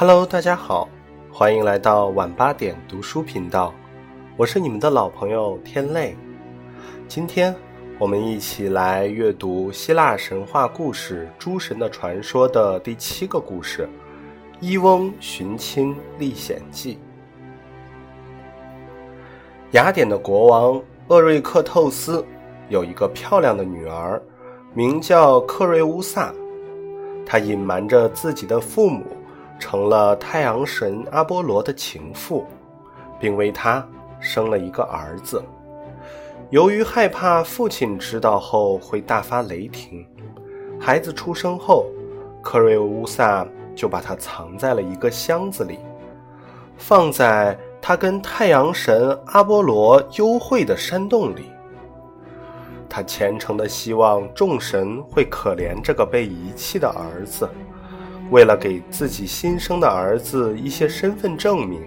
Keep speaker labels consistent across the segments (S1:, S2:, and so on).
S1: Hello，大家好，欢迎来到晚八点读书频道，我是你们的老朋友天泪。今天我们一起来阅读希腊神话故事《诸神的传说》的第七个故事《伊翁寻亲历险记》。雅典的国王厄瑞克透斯有一个漂亮的女儿，名叫克瑞乌萨，他隐瞒着自己的父母。成了太阳神阿波罗的情妇，并为他生了一个儿子。由于害怕父亲知道后会大发雷霆，孩子出生后，克瑞乌萨就把他藏在了一个箱子里，放在他跟太阳神阿波罗幽会的山洞里。他虔诚的希望众神会可怜这个被遗弃的儿子。为了给自己新生的儿子一些身份证明，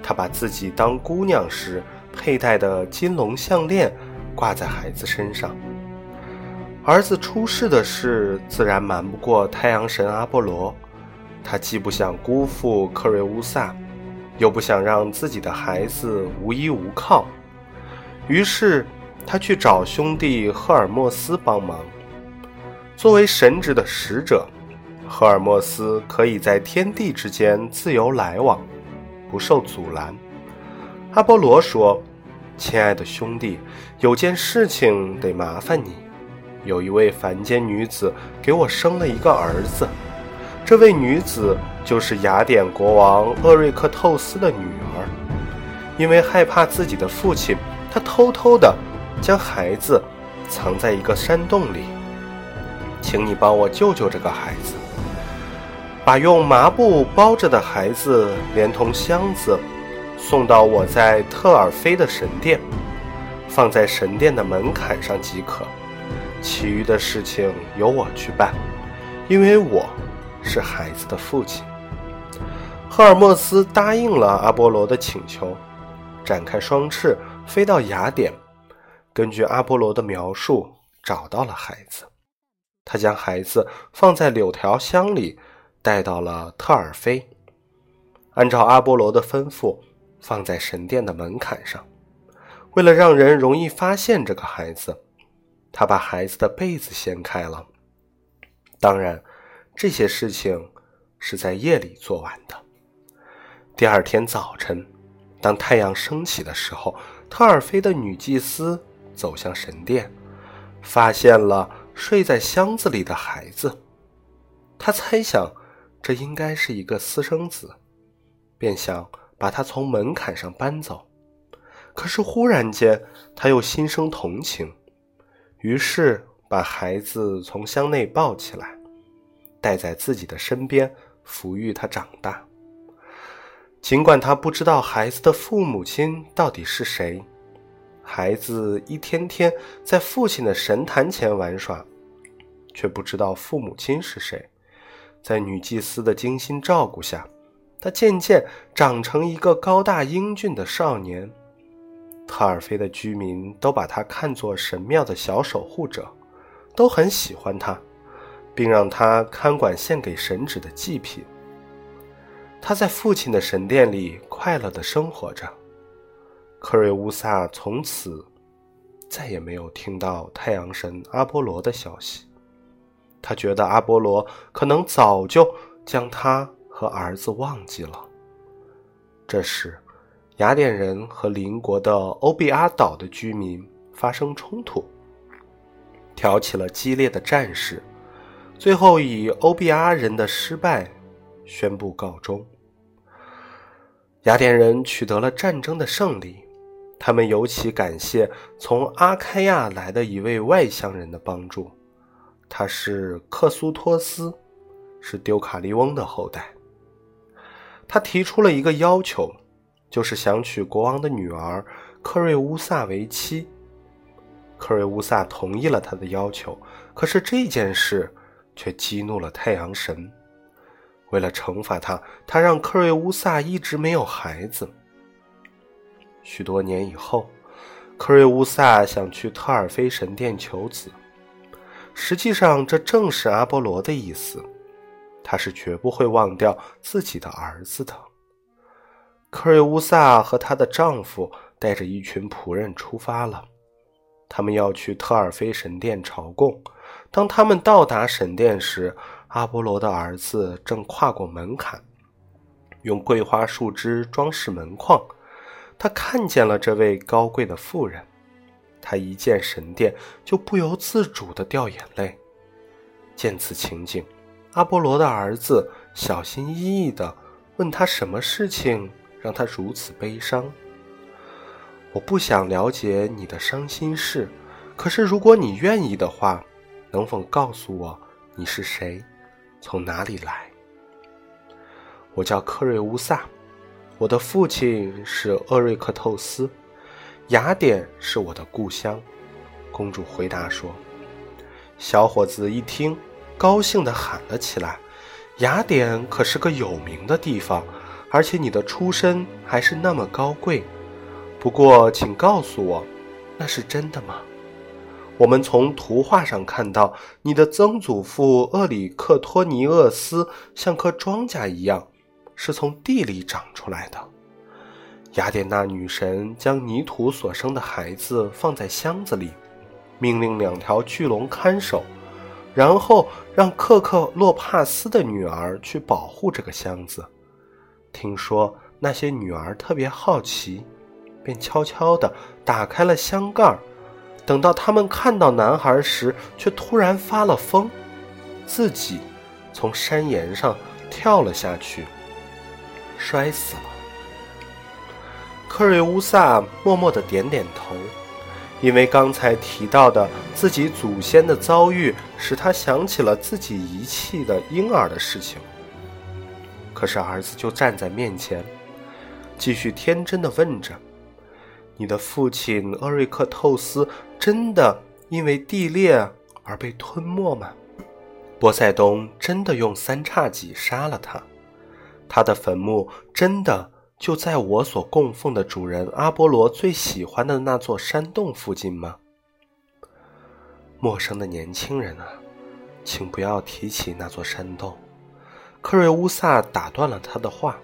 S1: 他把自己当姑娘时佩戴的金龙项链挂在孩子身上。儿子出世的事自然瞒不过太阳神阿波罗，他既不想辜负克瑞乌萨，又不想让自己的孩子无依无靠，于是他去找兄弟赫尔墨斯帮忙。作为神职的使者。赫尔墨斯可以在天地之间自由来往，不受阻拦。阿波罗说：“亲爱的兄弟，有件事情得麻烦你。有一位凡间女子给我生了一个儿子，这位女子就是雅典国王厄瑞克透斯的女儿。因为害怕自己的父亲，她偷偷地将孩子藏在一个山洞里。请你帮我救救这个孩子。”把用麻布包着的孩子连同箱子送到我在特尔菲的神殿，放在神殿的门槛上即可。其余的事情由我去办，因为我是孩子的父亲。赫尔墨斯答应了阿波罗的请求，展开双翅飞到雅典，根据阿波罗的描述找到了孩子。他将孩子放在柳条箱里。带到了特尔菲，按照阿波罗的吩咐，放在神殿的门槛上。为了让人容易发现这个孩子，他把孩子的被子掀开了。当然，这些事情是在夜里做完的。第二天早晨，当太阳升起的时候，特尔菲的女祭司走向神殿，发现了睡在箱子里的孩子。她猜想。这应该是一个私生子，便想把他从门槛上搬走。可是忽然间，他又心生同情，于是把孩子从箱内抱起来，带在自己的身边，抚育他长大。尽管他不知道孩子的父母亲到底是谁，孩子一天天在父亲的神坛前玩耍，却不知道父母亲是谁。在女祭司的精心照顾下，他渐渐长成一个高大英俊的少年。特尔菲的居民都把他看作神庙的小守护者，都很喜欢他，并让他看管献给神旨的祭品。他在父亲的神殿里快乐地生活着。克瑞乌萨从此再也没有听到太阳神阿波罗的消息。他觉得阿波罗可能早就将他和儿子忘记了。这时，雅典人和邻国的欧比阿岛的居民发生冲突，挑起了激烈的战事，最后以欧比阿人的失败宣布告终。雅典人取得了战争的胜利，他们尤其感谢从阿开亚来的一位外乡人的帮助。他是克苏托斯，是丢卡利翁的后代。他提出了一个要求，就是想娶国王的女儿克瑞乌萨为妻。克瑞乌萨同意了他的要求，可是这件事却激怒了太阳神。为了惩罚他，他让克瑞乌萨一直没有孩子。许多年以后，克瑞乌萨想去特尔菲神殿求子。实际上，这正是阿波罗的意思。他是绝不会忘掉自己的儿子的。克瑞乌萨和她的丈夫带着一群仆人出发了，他们要去特尔菲神殿朝贡。当他们到达神殿时，阿波罗的儿子正跨过门槛，用桂花树枝装饰门框。他看见了这位高贵的妇人，他一见神殿就不由自主地掉眼泪。见此情景，阿波罗的儿子小心翼翼地问他：“什么事情让他如此悲伤？”我不想了解你的伤心事，可是如果你愿意的话，能否告诉我你是谁？从哪里来？我叫克瑞乌萨，我的父亲是厄瑞克透斯，雅典是我的故乡。公主回答说。小伙子一听，高兴地喊了起来：“雅典可是个有名的地方，而且你的出身还是那么高贵。不过，请告诉我，那是真的吗？”我们从图画上看到，你的曾祖父厄里克托尼厄斯像棵庄稼一样，是从地里长出来的。雅典娜女神将泥土所生的孩子放在箱子里，命令两条巨龙看守，然后让克克洛帕斯的女儿去保护这个箱子。听说那些女儿特别好奇，便悄悄地打开了箱盖儿。等到他们看到男孩时，却突然发了疯，自己从山岩上跳了下去，摔死了。克瑞乌萨默默的点点头，因为刚才提到的自己祖先的遭遇，使他想起了自己遗弃的婴儿的事情。可是儿子就站在面前，继续天真的问着。你的父亲厄瑞克透斯真的因为地裂而被吞没吗？波塞冬真的用三叉戟杀了他？他的坟墓真的就在我所供奉的主人阿波罗最喜欢的那座山洞附近吗？陌生的年轻人啊，请不要提起那座山洞。克瑞乌萨打断了他的话。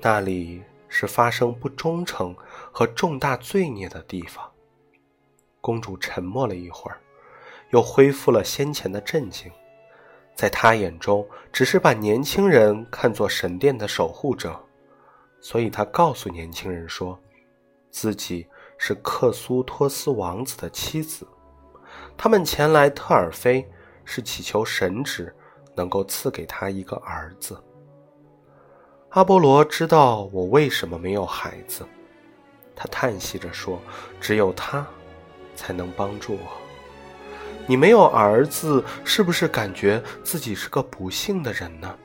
S1: 那里。是发生不忠诚和重大罪孽的地方。公主沉默了一会儿，又恢复了先前的镇静。在她眼中，只是把年轻人看作神殿的守护者，所以他告诉年轻人说，自己是克苏托斯王子的妻子。他们前来特尔菲，是祈求神旨能够赐给他一个儿子。阿波罗知道我为什么没有孩子，他叹息着说：“只有他，才能帮助我。”你没有儿子，是不是感觉自己是个不幸的人呢？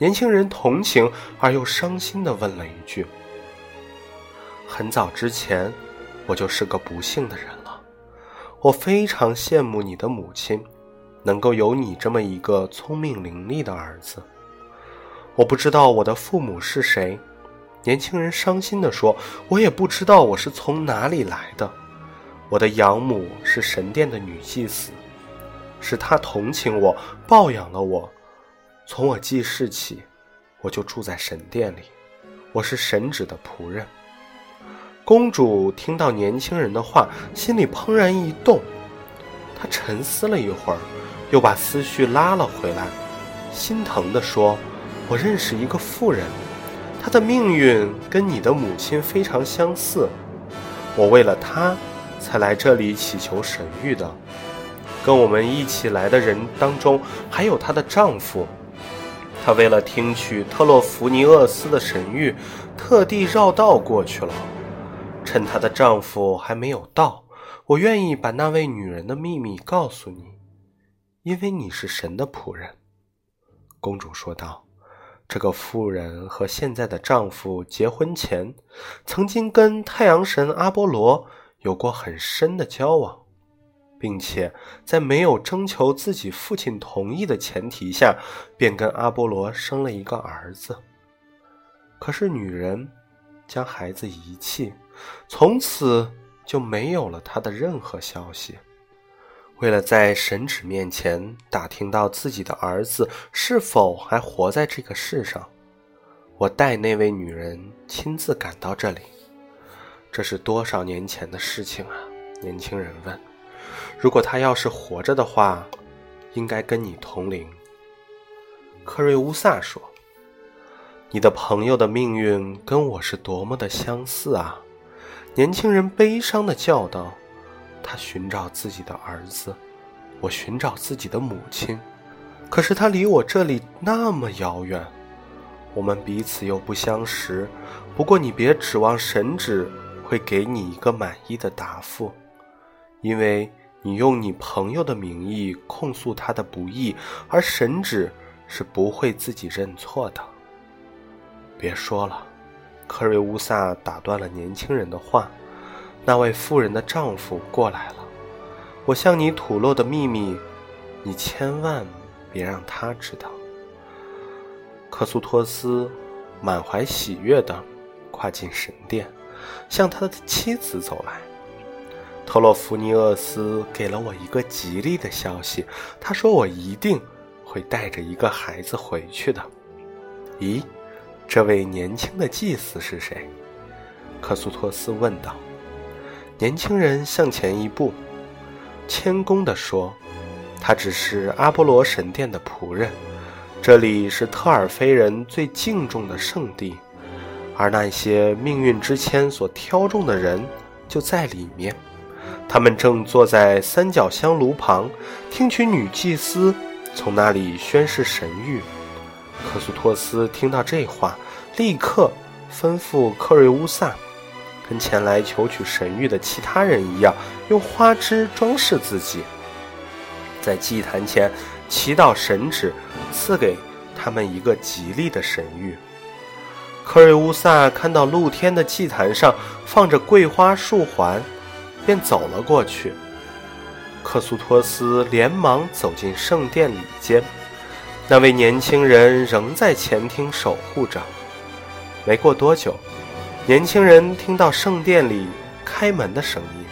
S1: 年轻人同情而又伤心地问了一句：“很早之前，我就是个不幸的人了。我非常羡慕你的母亲，能够有你这么一个聪明伶俐的儿子。”我不知道我的父母是谁，年轻人伤心地说：“我也不知道我是从哪里来的。我的养母是神殿的女祭司，是她同情我，抱养了我。从我记事起，我就住在神殿里，我是神旨的仆人。”公主听到年轻人的话，心里怦然一动，她沉思了一会儿，又把思绪拉了回来，心疼地说。我认识一个妇人，她的命运跟你的母亲非常相似。我为了她，才来这里祈求神谕的。跟我们一起来的人当中，还有她的丈夫。她为了听取特洛弗尼厄斯的神谕，特地绕道过去了。趁她的丈夫还没有到，我愿意把那位女人的秘密告诉你，因为你是神的仆人。”公主说道。这个妇人和现在的丈夫结婚前，曾经跟太阳神阿波罗有过很深的交往，并且在没有征求自己父亲同意的前提下，便跟阿波罗生了一个儿子。可是女人将孩子遗弃，从此就没有了他的任何消息。为了在神旨面前打听到自己的儿子是否还活在这个世上，我带那位女人亲自赶到这里。这是多少年前的事情啊？年轻人问。如果他要是活着的话，应该跟你同龄。克瑞乌萨说：“你的朋友的命运跟我是多么的相似啊！”年轻人悲伤的叫道。他寻找自己的儿子，我寻找自己的母亲，可是他离我这里那么遥远，我们彼此又不相识。不过你别指望神旨会给你一个满意的答复，因为你用你朋友的名义控诉他的不义，而神旨是不会自己认错的。别说了，克瑞乌萨打断了年轻人的话。那位妇人的丈夫过来了，我向你吐露的秘密，你千万别让他知道。克苏托斯满怀喜悦地跨进神殿，向他的妻子走来。特洛弗尼厄斯给了我一个吉利的消息，他说我一定会带着一个孩子回去的。咦，这位年轻的祭司是谁？克苏托斯问道。年轻人向前一步，谦恭地说：“他只是阿波罗神殿的仆人，这里是特尔菲人最敬重的圣地，而那些命运之签所挑中的人就在里面。他们正坐在三角香炉旁，听取女祭司从那里宣誓神谕。”克苏托斯听到这话，立刻吩咐克瑞乌萨。跟前来求取神谕的其他人一样，用花枝装饰自己，在祭坛前祈祷神旨赐给他们一个吉利的神谕。克瑞乌萨看到露天的祭坛上放着桂花树环，便走了过去。克苏托斯连忙走进圣殿里间，那位年轻人仍在前厅守护着。没过多久。年轻人听到圣殿里开门的声音，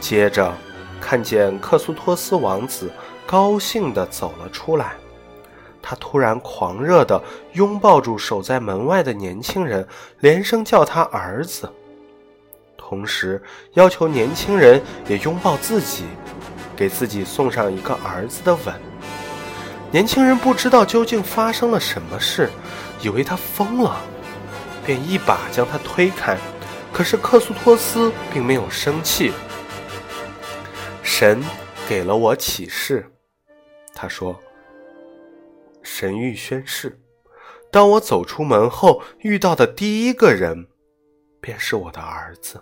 S1: 接着看见克苏托斯王子高兴地走了出来。他突然狂热地拥抱住守在门外的年轻人，连声叫他儿子，同时要求年轻人也拥抱自己，给自己送上一个儿子的吻。年轻人不知道究竟发生了什么事，以为他疯了。便一把将他推开，可是克苏托斯并没有生气。神给了我启示，他说：“神谕宣誓，当我走出门后遇到的第一个人，便是我的儿子。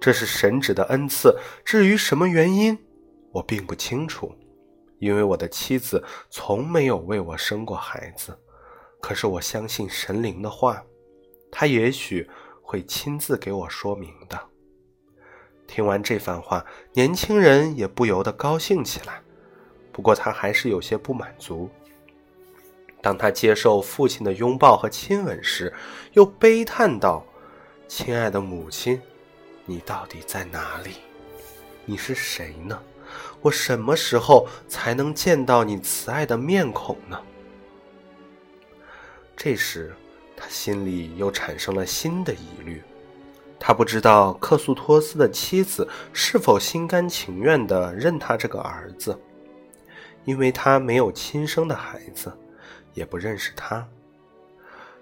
S1: 这是神旨的恩赐。至于什么原因，我并不清楚，因为我的妻子从没有为我生过孩子。可是我相信神灵的话。”他也许会亲自给我说明的。听完这番话，年轻人也不由得高兴起来。不过他还是有些不满足。当他接受父亲的拥抱和亲吻时，又悲叹道：“亲爱的母亲，你到底在哪里？你是谁呢？我什么时候才能见到你慈爱的面孔呢？”这时。他心里又产生了新的疑虑，他不知道克苏托斯的妻子是否心甘情愿地认他这个儿子，因为他没有亲生的孩子，也不认识他。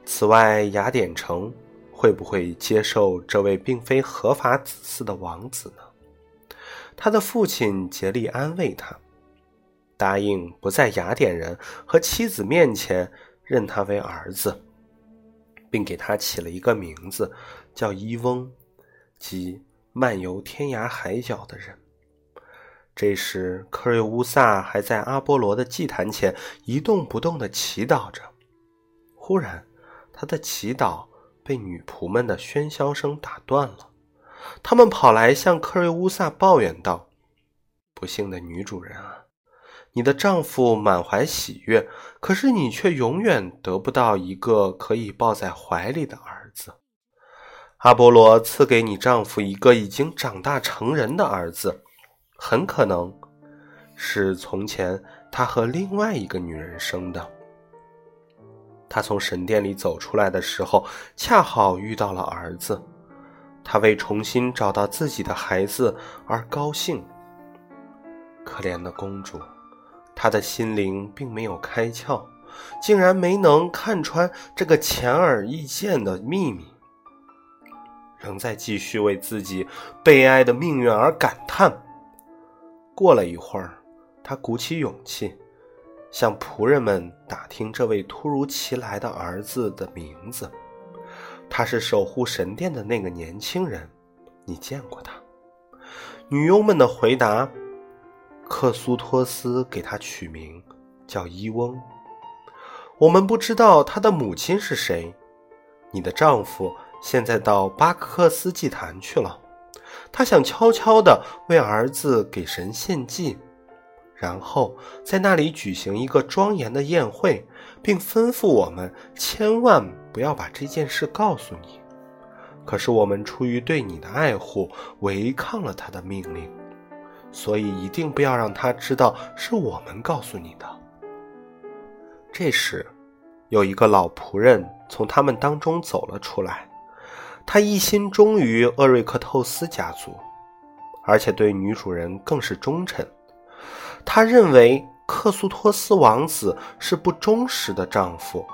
S1: 此外，雅典城会不会接受这位并非合法子嗣的王子呢？他的父亲竭力安慰他，答应不在雅典人和妻子面前认他为儿子。并给他起了一个名字，叫伊翁，即漫游天涯海角的人。这时，克瑞乌萨还在阿波罗的祭坛前一动不动地祈祷着。忽然，他的祈祷被女仆们的喧嚣声打断了。他们跑来向克瑞乌萨抱怨道：“不幸的女主人啊！”你的丈夫满怀喜悦，可是你却永远得不到一个可以抱在怀里的儿子。阿波罗赐给你丈夫一个已经长大成人的儿子，很可能是从前他和另外一个女人生的。他从神殿里走出来的时候，恰好遇到了儿子。他为重新找到自己的孩子而高兴。可怜的公主，她的心灵并没有开窍，竟然没能看穿这个显而易见的秘密，仍在继续为自己悲哀的命运而感叹。过了一会儿，她鼓起勇气。向仆人们打听这位突如其来的儿子的名字，他是守护神殿的那个年轻人，你见过他？女佣们的回答：克苏托斯给他取名叫伊翁。我们不知道他的母亲是谁。你的丈夫现在到巴克斯祭坛去了，他想悄悄地为儿子给神献祭。然后在那里举行一个庄严的宴会，并吩咐我们千万不要把这件事告诉你。可是我们出于对你的爱护，违抗了他的命令，所以一定不要让他知道是我们告诉你的。这时，有一个老仆人从他们当中走了出来，他一心忠于厄瑞克透斯家族，而且对女主人更是忠诚。他认为克苏托斯王子是不忠实的丈夫，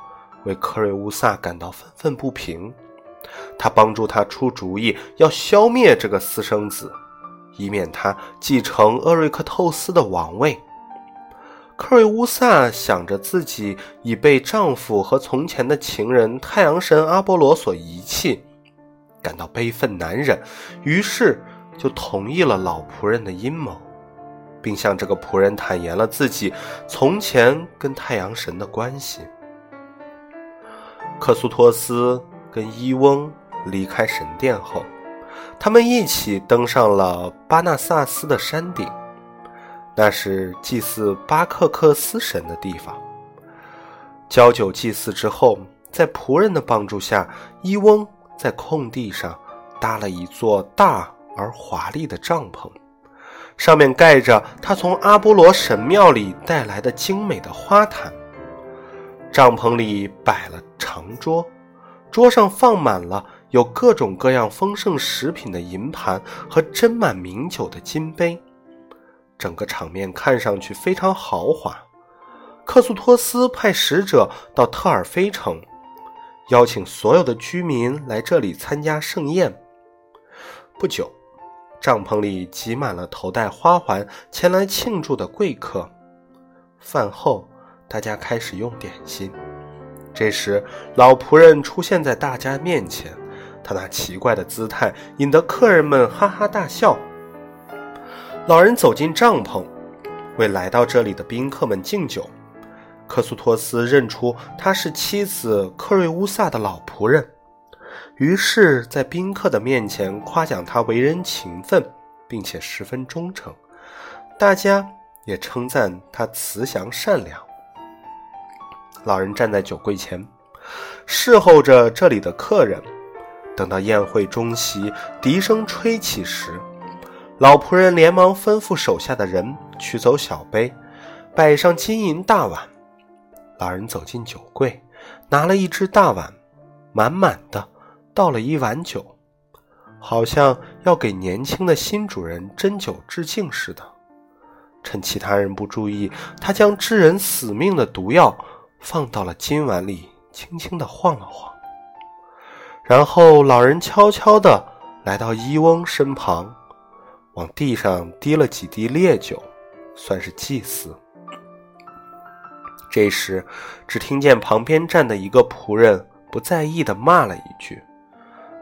S1: 为克瑞乌萨感到愤愤不平。他帮助他出主意，要消灭这个私生子，以免他继承厄瑞克透斯的王位。克瑞乌萨想着自己已被丈夫和从前的情人太阳神阿波罗所遗弃，感到悲愤难忍，于是就同意了老仆人的阴谋。并向这个仆人坦言了自己从前跟太阳神的关系。克苏托斯跟伊翁离开神殿后，他们一起登上了巴纳萨斯的山顶，那是祭祀巴克克斯神的地方。交酒祭祀之后，在仆人的帮助下，伊翁在空地上搭了一座大而华丽的帐篷。上面盖着他从阿波罗神庙里带来的精美的花毯。帐篷里摆了长桌，桌上放满了有各种各样丰盛食品的银盘和斟满名酒的金杯，整个场面看上去非常豪华。克苏托斯派使者到特尔菲城，邀请所有的居民来这里参加盛宴。不久。帐篷里挤满了头戴花环前来庆祝的贵客。饭后，大家开始用点心。这时，老仆人出现在大家面前，他那奇怪的姿态引得客人们哈哈大笑。老人走进帐篷，为来到这里的宾客们敬酒。克苏托斯认出他是妻子克瑞乌萨的老仆人。于是，在宾客的面前夸奖他为人勤奋，并且十分忠诚。大家也称赞他慈祥善良。老人站在酒柜前，侍候着这里的客人。等到宴会中席，笛声吹起时，老仆人连忙吩咐手下的人取走小杯，摆上金银大碗。老人走进酒柜，拿了一只大碗，满满的。倒了一碗酒，好像要给年轻的新主人斟酒致敬似的。趁其他人不注意，他将致人死命的毒药放到了金碗里，轻轻地晃了晃。然后，老人悄悄地来到伊翁身旁，往地上滴了几滴烈酒，算是祭祀。这时，只听见旁边站的一个仆人不在意地骂了一句。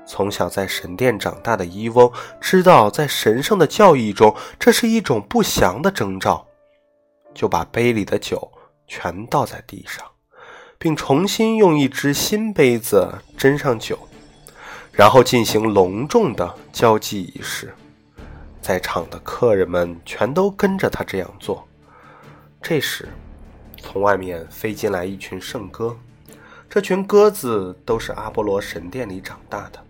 S1: 从小在神殿长大的伊翁知道，在神圣的教义中，这是一种不祥的征兆，就把杯里的酒全倒在地上，并重新用一只新杯子斟上酒，然后进行隆重的交际仪式。在场的客人们全都跟着他这样做。这时，从外面飞进来一群圣鸽，这群鸽子都是阿波罗神殿里长大的。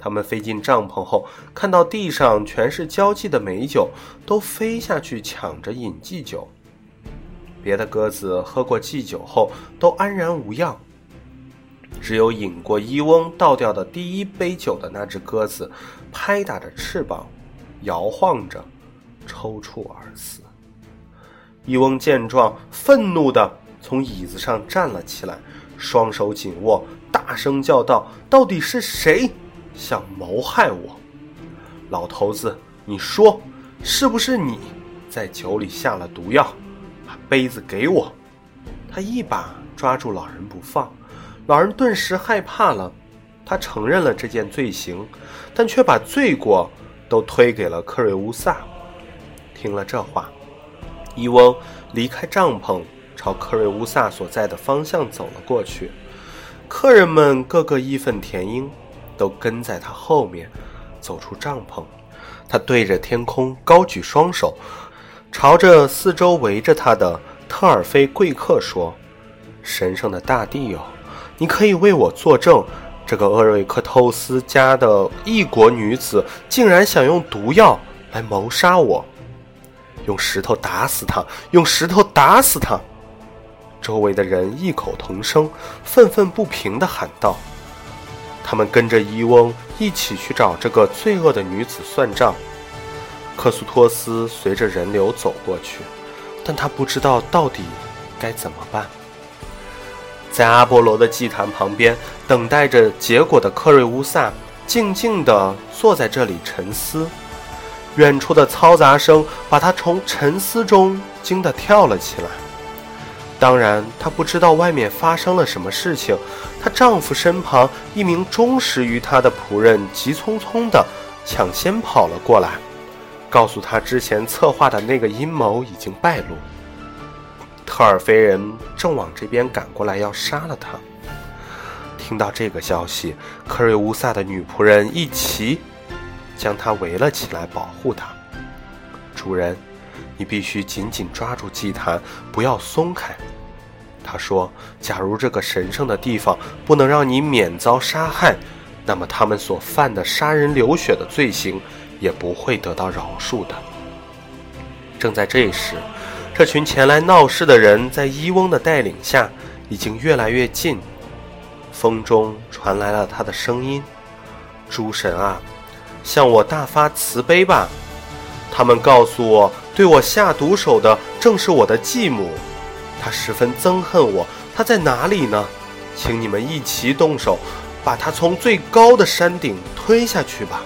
S1: 他们飞进帐篷后，看到地上全是交际的美酒，都飞下去抢着饮祭酒。别的鸽子喝过祭酒后都安然无恙，只有饮过伊翁倒掉的第一杯酒的那只鸽子，拍打着翅膀，摇晃着，抽搐而死。伊翁见状，愤怒地从椅子上站了起来，双手紧握，大声叫道：“到底是谁想谋害我？老头子，你说，是不是你在酒里下了毒药？把杯子给我！”他一把抓住老人不放，老人顿时害怕了。他承认了这件罪行，但却把罪过都推给了克瑞乌萨。听了这话。伊翁离开帐篷，朝克瑞乌萨所在的方向走了过去。客人们个个义愤填膺，都跟在他后面走出帐篷。他对着天空高举双手，朝着四周围着他的特尔菲贵客说：“神圣的大地哦，你可以为我作证，这个厄瑞克透斯家的异国女子竟然想用毒药来谋杀我。”用石头打死他！用石头打死他！周围的人异口同声、愤愤不平地喊道：“他们跟着伊翁一起去找这个罪恶的女子算账。”克苏托斯随着人流走过去，但他不知道到底该怎么办。在阿波罗的祭坛旁边等待着结果的克瑞乌萨，静静地坐在这里沉思。远处的嘈杂声把他从沉思中惊得跳了起来。当然，她不知道外面发生了什么事情。她丈夫身旁一名忠实于她的仆人急匆匆地抢先跑了过来，告诉她之前策划的那个阴谋已经败露。特尔菲人正往这边赶过来，要杀了他。听到这个消息，克瑞乌萨的女仆人一齐。将他围了起来，保护他。主人，你必须紧紧抓住祭坛，不要松开。他说：“假如这个神圣的地方不能让你免遭杀害，那么他们所犯的杀人流血的罪行也不会得到饶恕的。”正在这时，这群前来闹事的人在伊翁的带领下已经越来越近。风中传来了他的声音：“诸神啊！”向我大发慈悲吧！他们告诉我，对我下毒手的正是我的继母，她十分憎恨我。她在哪里呢？请你们一齐动手，把她从最高的山顶推下去吧！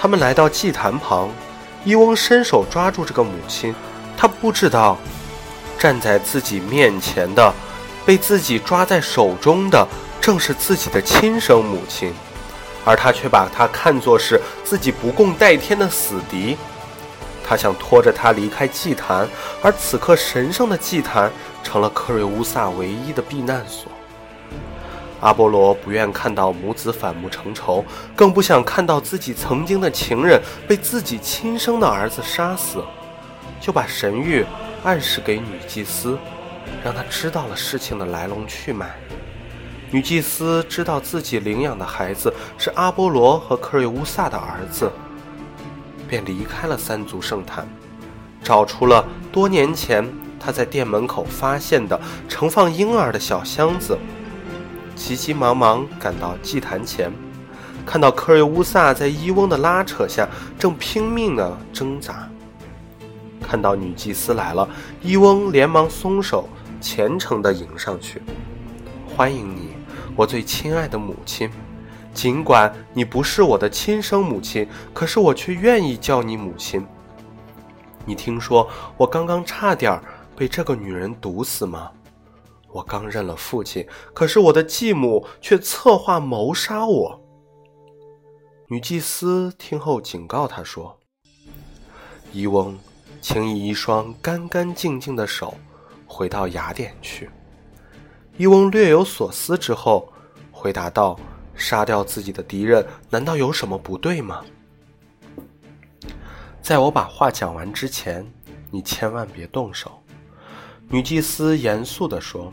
S1: 他们来到祭坛旁，伊翁伸手抓住这个母亲，他不知道，站在自己面前的，被自己抓在手中的，正是自己的亲生母亲。而他却把她看作是自己不共戴天的死敌，他想拖着他离开祭坛，而此刻神圣的祭坛成了克瑞乌萨唯一的避难所。阿波罗不愿看到母子反目成仇，更不想看到自己曾经的情人被自己亲生的儿子杀死，就把神谕暗示给女祭司，让她知道了事情的来龙去脉。女祭司知道自己领养的孩子是阿波罗和克瑞乌萨的儿子，便离开了三足圣坛，找出了多年前他在店门口发现的盛放婴儿的小箱子，急急忙忙赶到祭坛前，看到克瑞乌萨在伊翁的拉扯下正拼命地挣扎。看到女祭司来了，伊翁连忙松手，虔诚地迎上去，欢迎你。我最亲爱的母亲，尽管你不是我的亲生母亲，可是我却愿意叫你母亲。你听说我刚刚差点被这个女人毒死吗？我刚认了父亲，可是我的继母却策划谋杀我。女祭司听后警告他说：“伊翁，请以一双干干净净的手回到雅典去。”伊翁略有所思之后，回答道：“杀掉自己的敌人，难道有什么不对吗？”在我把话讲完之前，你千万别动手。”女祭司严肃地说：“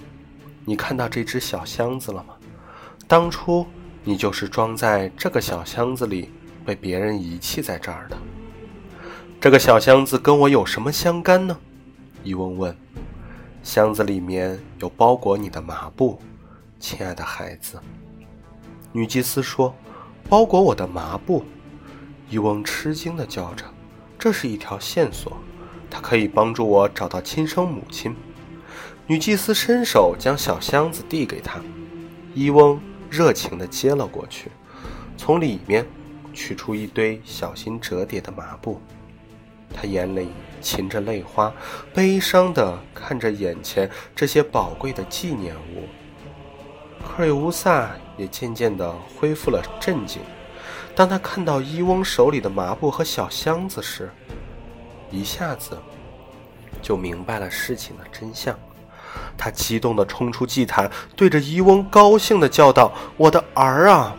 S1: 你看到这只小箱子了吗？当初你就是装在这个小箱子里被别人遗弃在这儿的。这个小箱子跟我有什么相干呢？伊翁问。箱子里面有包裹你的麻布，亲爱的孩子。女祭司说：“包裹我的麻布。”伊翁吃惊地叫着：“这是一条线索，它可以帮助我找到亲生母亲。”女祭司伸手将小箱子递给他，伊翁热情地接了过去，从里面取出一堆小心折叠的麻布。他眼里噙着泪花，悲伤地看着眼前这些宝贵的纪念物。克瑞乌萨也渐渐地恢复了镇静。当他看到伊翁手里的麻布和小箱子时，一下子就明白了事情的真相。他激动地冲出祭坛，对着伊翁高兴地叫道：“我的儿啊！”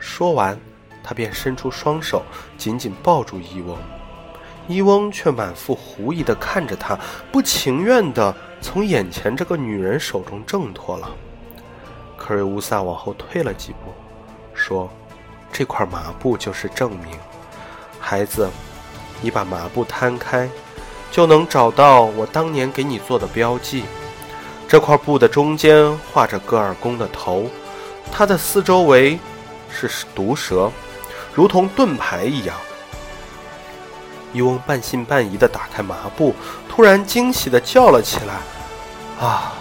S1: 说完，他便伸出双手，紧紧抱住伊翁。伊翁却满腹狐疑地看着他，不情愿地从眼前这个女人手中挣脱了。克瑞乌萨往后退了几步，说：“这块麻布就是证明，孩子，你把麻布摊开，就能找到我当年给你做的标记。这块布的中间画着戈尔公的头，它的四周围是毒蛇，如同盾牌一样。”伊翁半信半疑地打开麻布，突然惊喜地叫了起来：“啊，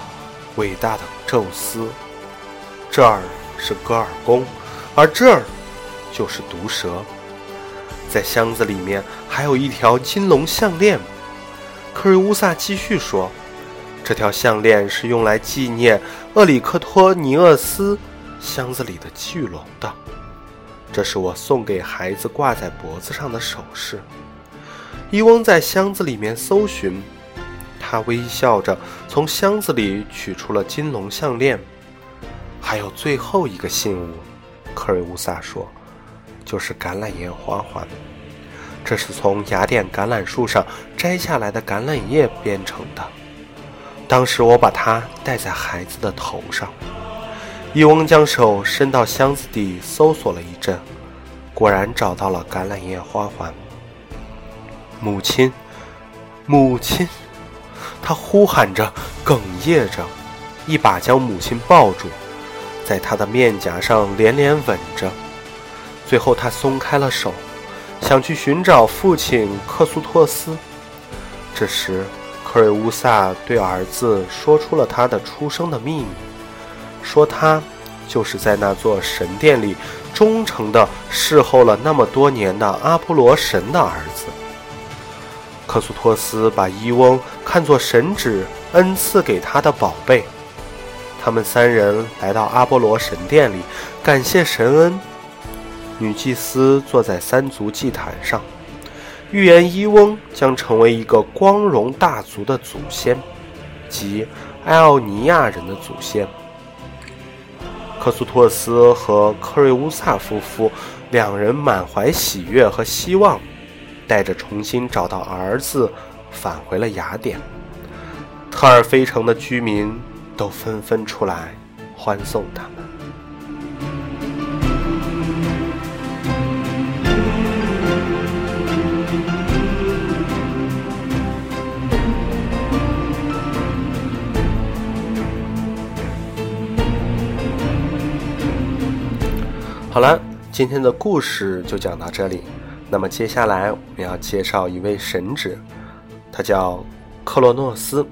S1: 伟大的宙斯！这儿是戈尔宫，而这儿就是毒蛇。在箱子里面还有一条金龙项链。”克瑞乌萨继续说：“这条项链是用来纪念厄里克托尼厄斯箱子里的巨龙的。这是我送给孩子挂在脖子上的首饰。”伊翁在箱子里面搜寻，他微笑着从箱子里取出了金龙项链，还有最后一个信物。克瑞乌萨说：“就是橄榄叶花环，这是从雅典橄榄树上摘下来的橄榄叶编成的。当时我把它戴在孩子的头上。”伊翁将手伸到箱子底搜索了一阵，果然找到了橄榄叶花环。母亲，母亲，他呼喊着，哽咽着，一把将母亲抱住，在他的面颊上连连吻着。最后，他松开了手，想去寻找父亲克苏托斯。这时，克瑞乌萨对儿子说出了他的出生的秘密，说他就是在那座神殿里忠诚地侍候了那么多年的阿波罗神的儿子。克苏托斯把伊翁看作神旨恩赐给他的宝贝。他们三人来到阿波罗神殿里，感谢神恩。女祭司坐在三足祭坛上，预言伊翁将成为一个光荣大族的祖先，即埃奥尼亚人的祖先。克苏托斯和克瑞乌萨夫妇两人满怀喜悦和希望。带着重新找到儿子，返回了雅典。特尔菲城的居民都纷纷出来欢送他们。好了，今天的故事就讲到这里。那么接下来我们要介绍一位神祇，他叫克洛诺斯，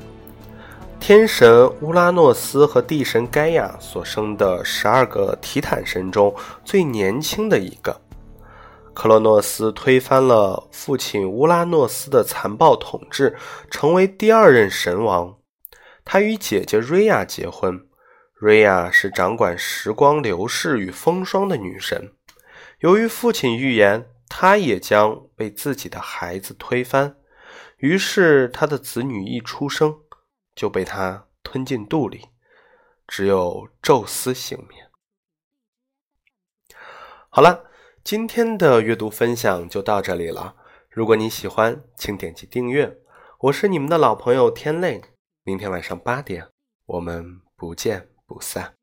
S1: 天神乌拉诺斯和地神盖亚所生的十二个提坦神中最年轻的一个。克洛诺斯推翻了父亲乌拉诺斯的残暴统治，成为第二任神王。他与姐姐瑞亚结婚，瑞亚是掌管时光流逝与风霜的女神。由于父亲预言。他也将被自己的孩子推翻，于是他的子女一出生就被他吞进肚里，只有宙斯幸免。好了，今天的阅读分享就到这里了。如果你喜欢，请点击订阅。我是你们的老朋友天泪，明天晚上八点，我们不见不散。